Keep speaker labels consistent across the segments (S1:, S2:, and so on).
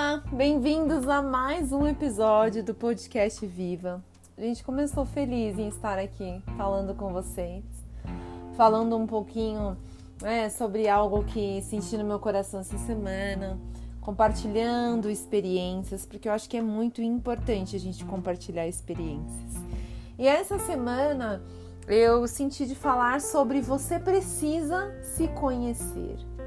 S1: Olá, bem-vindos a mais um episódio do podcast Viva. A gente começou feliz em estar aqui falando com vocês, falando um pouquinho né, sobre algo que senti no meu coração essa semana, compartilhando experiências, porque eu acho que é muito importante a gente compartilhar experiências. E essa semana eu senti de falar sobre você precisa se conhecer.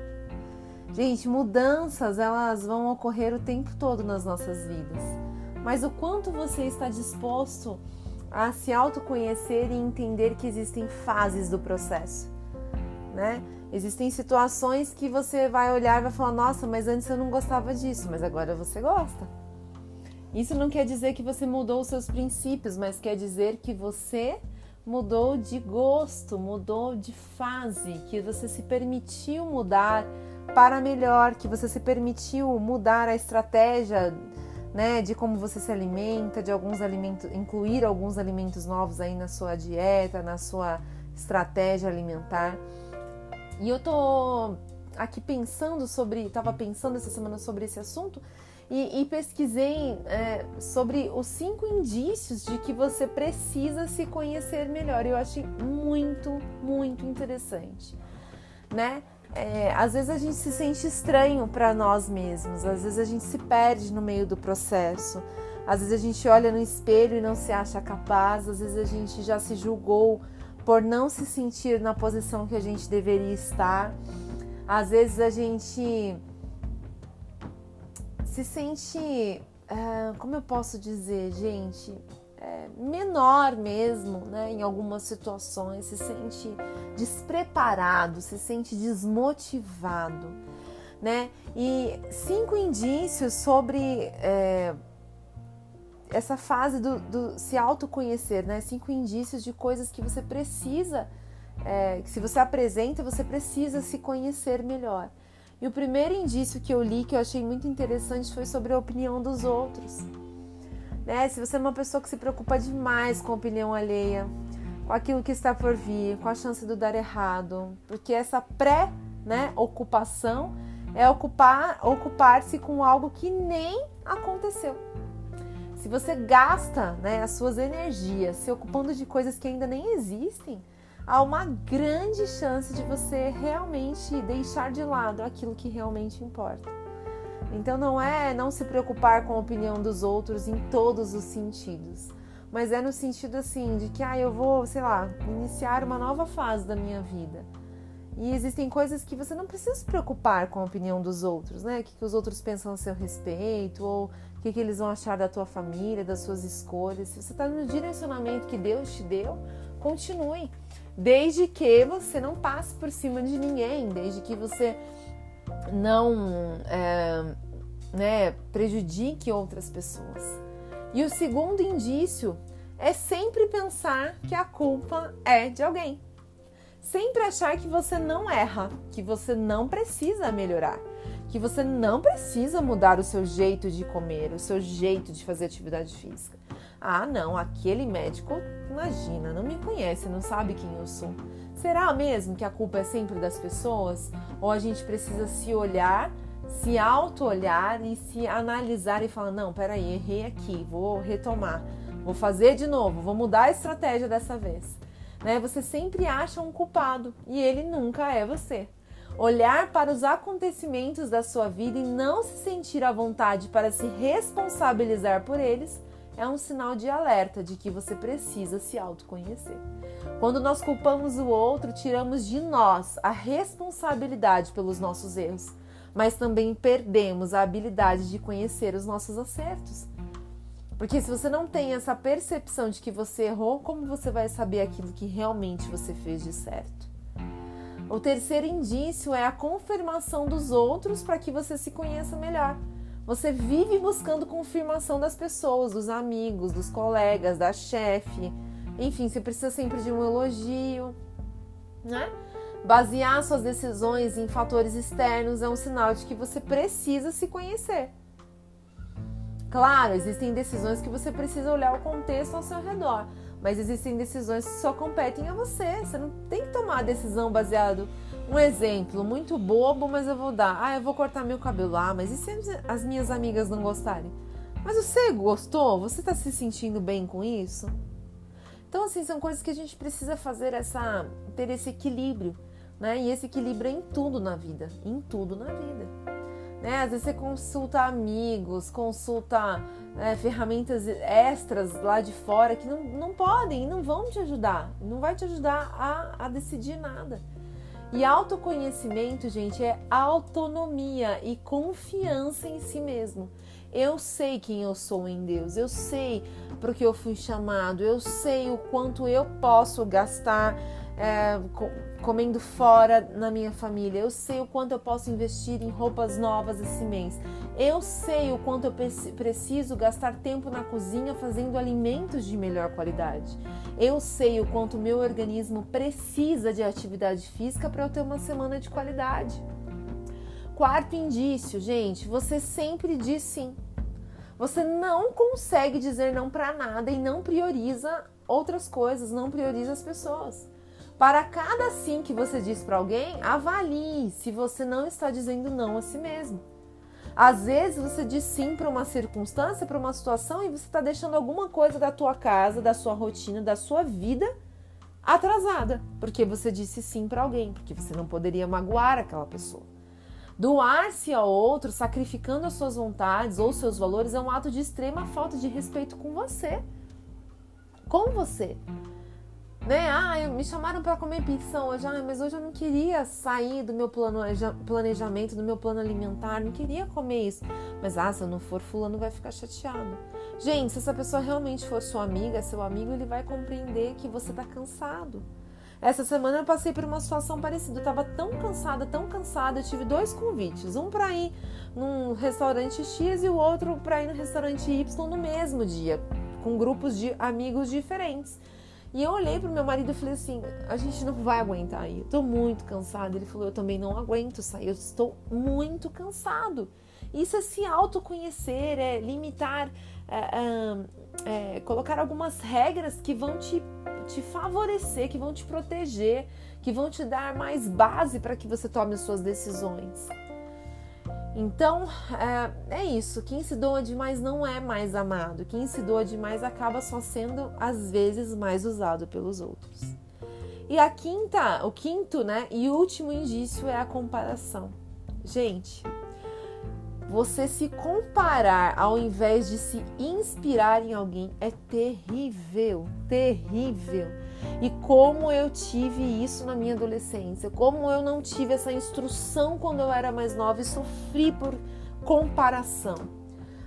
S1: Gente, mudanças elas vão ocorrer o tempo todo nas nossas vidas. Mas o quanto você está disposto a se autoconhecer e entender que existem fases do processo, né? Existem situações que você vai olhar e vai falar: "Nossa, mas antes eu não gostava disso, mas agora você gosta". Isso não quer dizer que você mudou os seus princípios, mas quer dizer que você mudou de gosto, mudou de fase, que você se permitiu mudar para melhor, que você se permitiu mudar a estratégia, né, de como você se alimenta, de alguns alimentos, incluir alguns alimentos novos aí na sua dieta, na sua estratégia alimentar. E eu tô aqui pensando sobre, estava pensando essa semana sobre esse assunto e, e pesquisei é, sobre os cinco indícios de que você precisa se conhecer melhor. Eu achei muito, muito interessante, né? É, às vezes a gente se sente estranho para nós mesmos, às vezes a gente se perde no meio do processo, às vezes a gente olha no espelho e não se acha capaz, às vezes a gente já se julgou por não se sentir na posição que a gente deveria estar, às vezes a gente se sente, é, como eu posso dizer, gente, menor mesmo, né? Em algumas situações, se sente despreparado, se sente desmotivado, né? E cinco indícios sobre é, essa fase do, do, se autoconhecer, né? Cinco indícios de coisas que você precisa, é, que se você apresenta, você precisa se conhecer melhor. E o primeiro indício que eu li que eu achei muito interessante foi sobre a opinião dos outros. Né? Se você é uma pessoa que se preocupa demais com a opinião alheia, com aquilo que está por vir, com a chance de dar errado, porque essa pré, né, ocupação é ocupar ocupar-se com algo que nem aconteceu. Se você gasta, né, as suas energias se ocupando de coisas que ainda nem existem, há uma grande chance de você realmente deixar de lado aquilo que realmente importa. Então não é não se preocupar com a opinião dos outros em todos os sentidos, mas é no sentido assim de que ah, eu vou, sei lá, iniciar uma nova fase da minha vida. E existem coisas que você não precisa se preocupar com a opinião dos outros, né? O que, que os outros pensam a seu respeito, ou o que, que eles vão achar da tua família, das suas escolhas. Se você está no direcionamento que Deus te deu, continue. Desde que você não passe por cima de ninguém, desde que você não é, né, prejudique outras pessoas. E o segundo indício é sempre pensar que a culpa é de alguém. Sempre achar que você não erra, que você não precisa melhorar, que você não precisa mudar o seu jeito de comer, o seu jeito de fazer atividade física. Ah, não, aquele médico, imagina, não me conhece, não sabe quem eu sou. Será mesmo que a culpa é sempre das pessoas? Ou a gente precisa se olhar, se auto-olhar e se analisar e falar: não, peraí, errei aqui, vou retomar, vou fazer de novo, vou mudar a estratégia dessa vez. Né? Você sempre acha um culpado e ele nunca é você. Olhar para os acontecimentos da sua vida e não se sentir à vontade para se responsabilizar por eles é um sinal de alerta de que você precisa se autoconhecer. Quando nós culpamos o outro, tiramos de nós a responsabilidade pelos nossos erros, mas também perdemos a habilidade de conhecer os nossos acertos. Porque se você não tem essa percepção de que você errou, como você vai saber aquilo que realmente você fez de certo? O terceiro indício é a confirmação dos outros para que você se conheça melhor. Você vive buscando confirmação das pessoas, dos amigos, dos colegas, da chefe. Enfim, você precisa sempre de um elogio, né? Basear suas decisões em fatores externos é um sinal de que você precisa se conhecer. Claro, existem decisões que você precisa olhar o contexto ao seu redor, mas existem decisões que só competem a você. Você não tem que tomar a decisão baseado Um exemplo muito bobo, mas eu vou dar. Ah, eu vou cortar meu cabelo. Ah, mas e se as minhas amigas não gostarem? Mas você gostou? Você está se sentindo bem com isso? Então, assim, são coisas que a gente precisa fazer essa ter esse equilíbrio, né? E esse equilíbrio é em tudo na vida, em tudo na vida. Né? Às vezes você consulta amigos, consulta é, ferramentas extras lá de fora que não, não podem e não vão te ajudar, não vai te ajudar a, a decidir nada. E autoconhecimento, gente, é autonomia e confiança em si mesmo. Eu sei quem eu sou em Deus, eu sei porque eu fui chamado, eu sei o quanto eu posso gastar é, comendo fora na minha família, eu sei o quanto eu posso investir em roupas novas esse mês, eu sei o quanto eu preciso gastar tempo na cozinha fazendo alimentos de melhor qualidade. Eu sei o quanto meu organismo precisa de atividade física para eu ter uma semana de qualidade. Quarto indício, gente, você sempre diz sim. Você não consegue dizer não para nada e não prioriza outras coisas, não prioriza as pessoas. Para cada sim que você diz para alguém, avalie se você não está dizendo não a si mesmo. Às vezes você diz sim para uma circunstância, para uma situação e você está deixando alguma coisa da tua casa, da sua rotina, da sua vida atrasada, porque você disse sim para alguém, porque você não poderia magoar aquela pessoa. Doar-se a outro, sacrificando as suas vontades ou seus valores, é um ato de extrema falta de respeito com você. Com você né? Ah, me chamaram para comer pizza hoje, ah, mas hoje eu não queria sair do meu planejamento, do meu plano alimentar, não queria comer isso. Mas ah, se eu não for, fulano vai ficar chateado. Gente, se essa pessoa realmente for sua amiga, seu amigo, ele vai compreender que você tá cansado. Essa semana eu passei por uma situação parecida. Eu tava tão cansada, tão cansada. Eu tive dois convites: um para ir num restaurante X e o outro para ir no restaurante Y no mesmo dia, com grupos de amigos diferentes. E eu olhei pro meu marido e falei assim: a gente não vai aguentar aí, eu tô muito cansado. Ele falou: eu também não aguento sair, eu estou muito cansado. Isso é se autoconhecer, é limitar, é, é, colocar algumas regras que vão te, te favorecer, que vão te proteger, que vão te dar mais base para que você tome as suas decisões. Então, é, é, isso. Quem se doa demais não é mais amado. Quem se doa demais acaba só sendo, às vezes, mais usado pelos outros. E a quinta, o quinto, né, e último indício é a comparação. Gente, você se comparar ao invés de se inspirar em alguém é terrível, terrível. E como eu tive isso na minha adolescência, como eu não tive essa instrução quando eu era mais nova e sofri por comparação.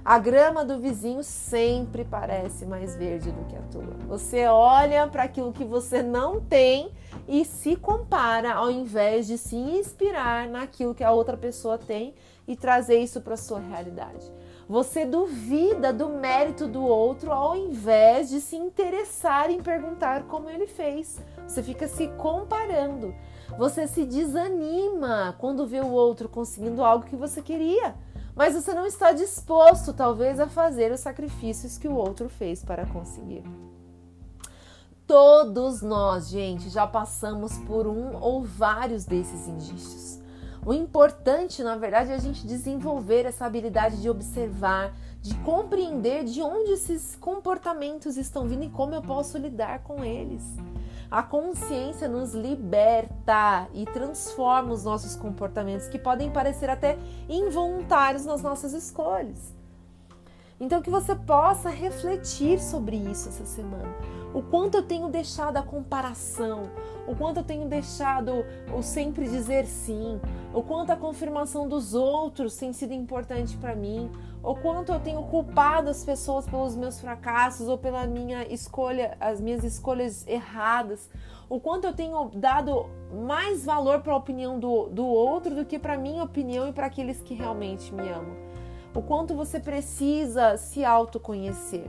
S1: A grama do vizinho sempre parece mais verde do que a tua. Você olha para aquilo que você não tem e se compara ao invés de se inspirar naquilo que a outra pessoa tem e trazer isso para sua realidade. Você duvida do mérito do outro ao invés de se interessar em perguntar como ele fez. Você fica se comparando. Você se desanima quando vê o outro conseguindo algo que você queria, mas você não está disposto, talvez, a fazer os sacrifícios que o outro fez para conseguir. Todos nós, gente, já passamos por um ou vários desses indícios. O importante, na verdade, é a gente desenvolver essa habilidade de observar, de compreender de onde esses comportamentos estão vindo e como eu posso lidar com eles. A consciência nos liberta e transforma os nossos comportamentos, que podem parecer até involuntários nas nossas escolhas. Então, que você possa refletir sobre isso essa semana. O quanto eu tenho deixado a comparação, o quanto eu tenho deixado o sempre dizer sim, o quanto a confirmação dos outros tem sido importante para mim, o quanto eu tenho culpado as pessoas pelos meus fracassos ou pela minha escolha, as minhas escolhas erradas, o quanto eu tenho dado mais valor para a opinião do, do outro do que para minha opinião e para aqueles que realmente me amam o quanto você precisa se autoconhecer.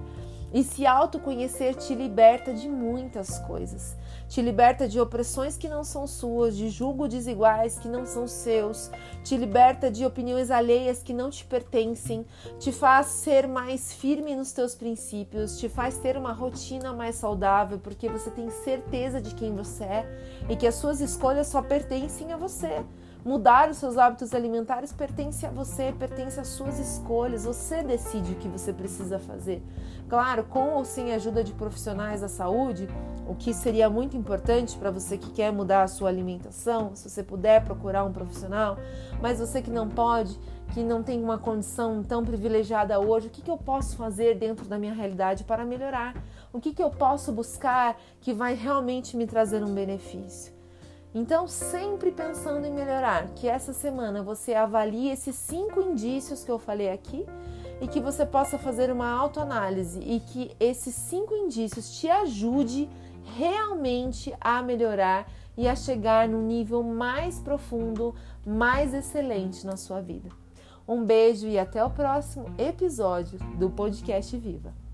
S1: E se autoconhecer te liberta de muitas coisas. te liberta de opressões que não são suas, de julgo desiguais que não são seus, te liberta de opiniões alheias que não te pertencem, te faz ser mais firme nos teus princípios, te faz ter uma rotina mais saudável, porque você tem certeza de quem você é e que as suas escolhas só pertencem a você. Mudar os seus hábitos alimentares pertence a você, pertence às suas escolhas. Você decide o que você precisa fazer. Claro, com ou sem a ajuda de profissionais da saúde, o que seria muito importante para você que quer mudar a sua alimentação, se você puder procurar um profissional, mas você que não pode, que não tem uma condição tão privilegiada hoje, o que, que eu posso fazer dentro da minha realidade para melhorar? O que, que eu posso buscar que vai realmente me trazer um benefício? Então, sempre pensando em melhorar, que essa semana você avalie esses cinco indícios que eu falei aqui e que você possa fazer uma autoanálise e que esses cinco indícios te ajude realmente a melhorar e a chegar no nível mais profundo, mais excelente na sua vida. Um beijo e até o próximo episódio do Podcast Viva.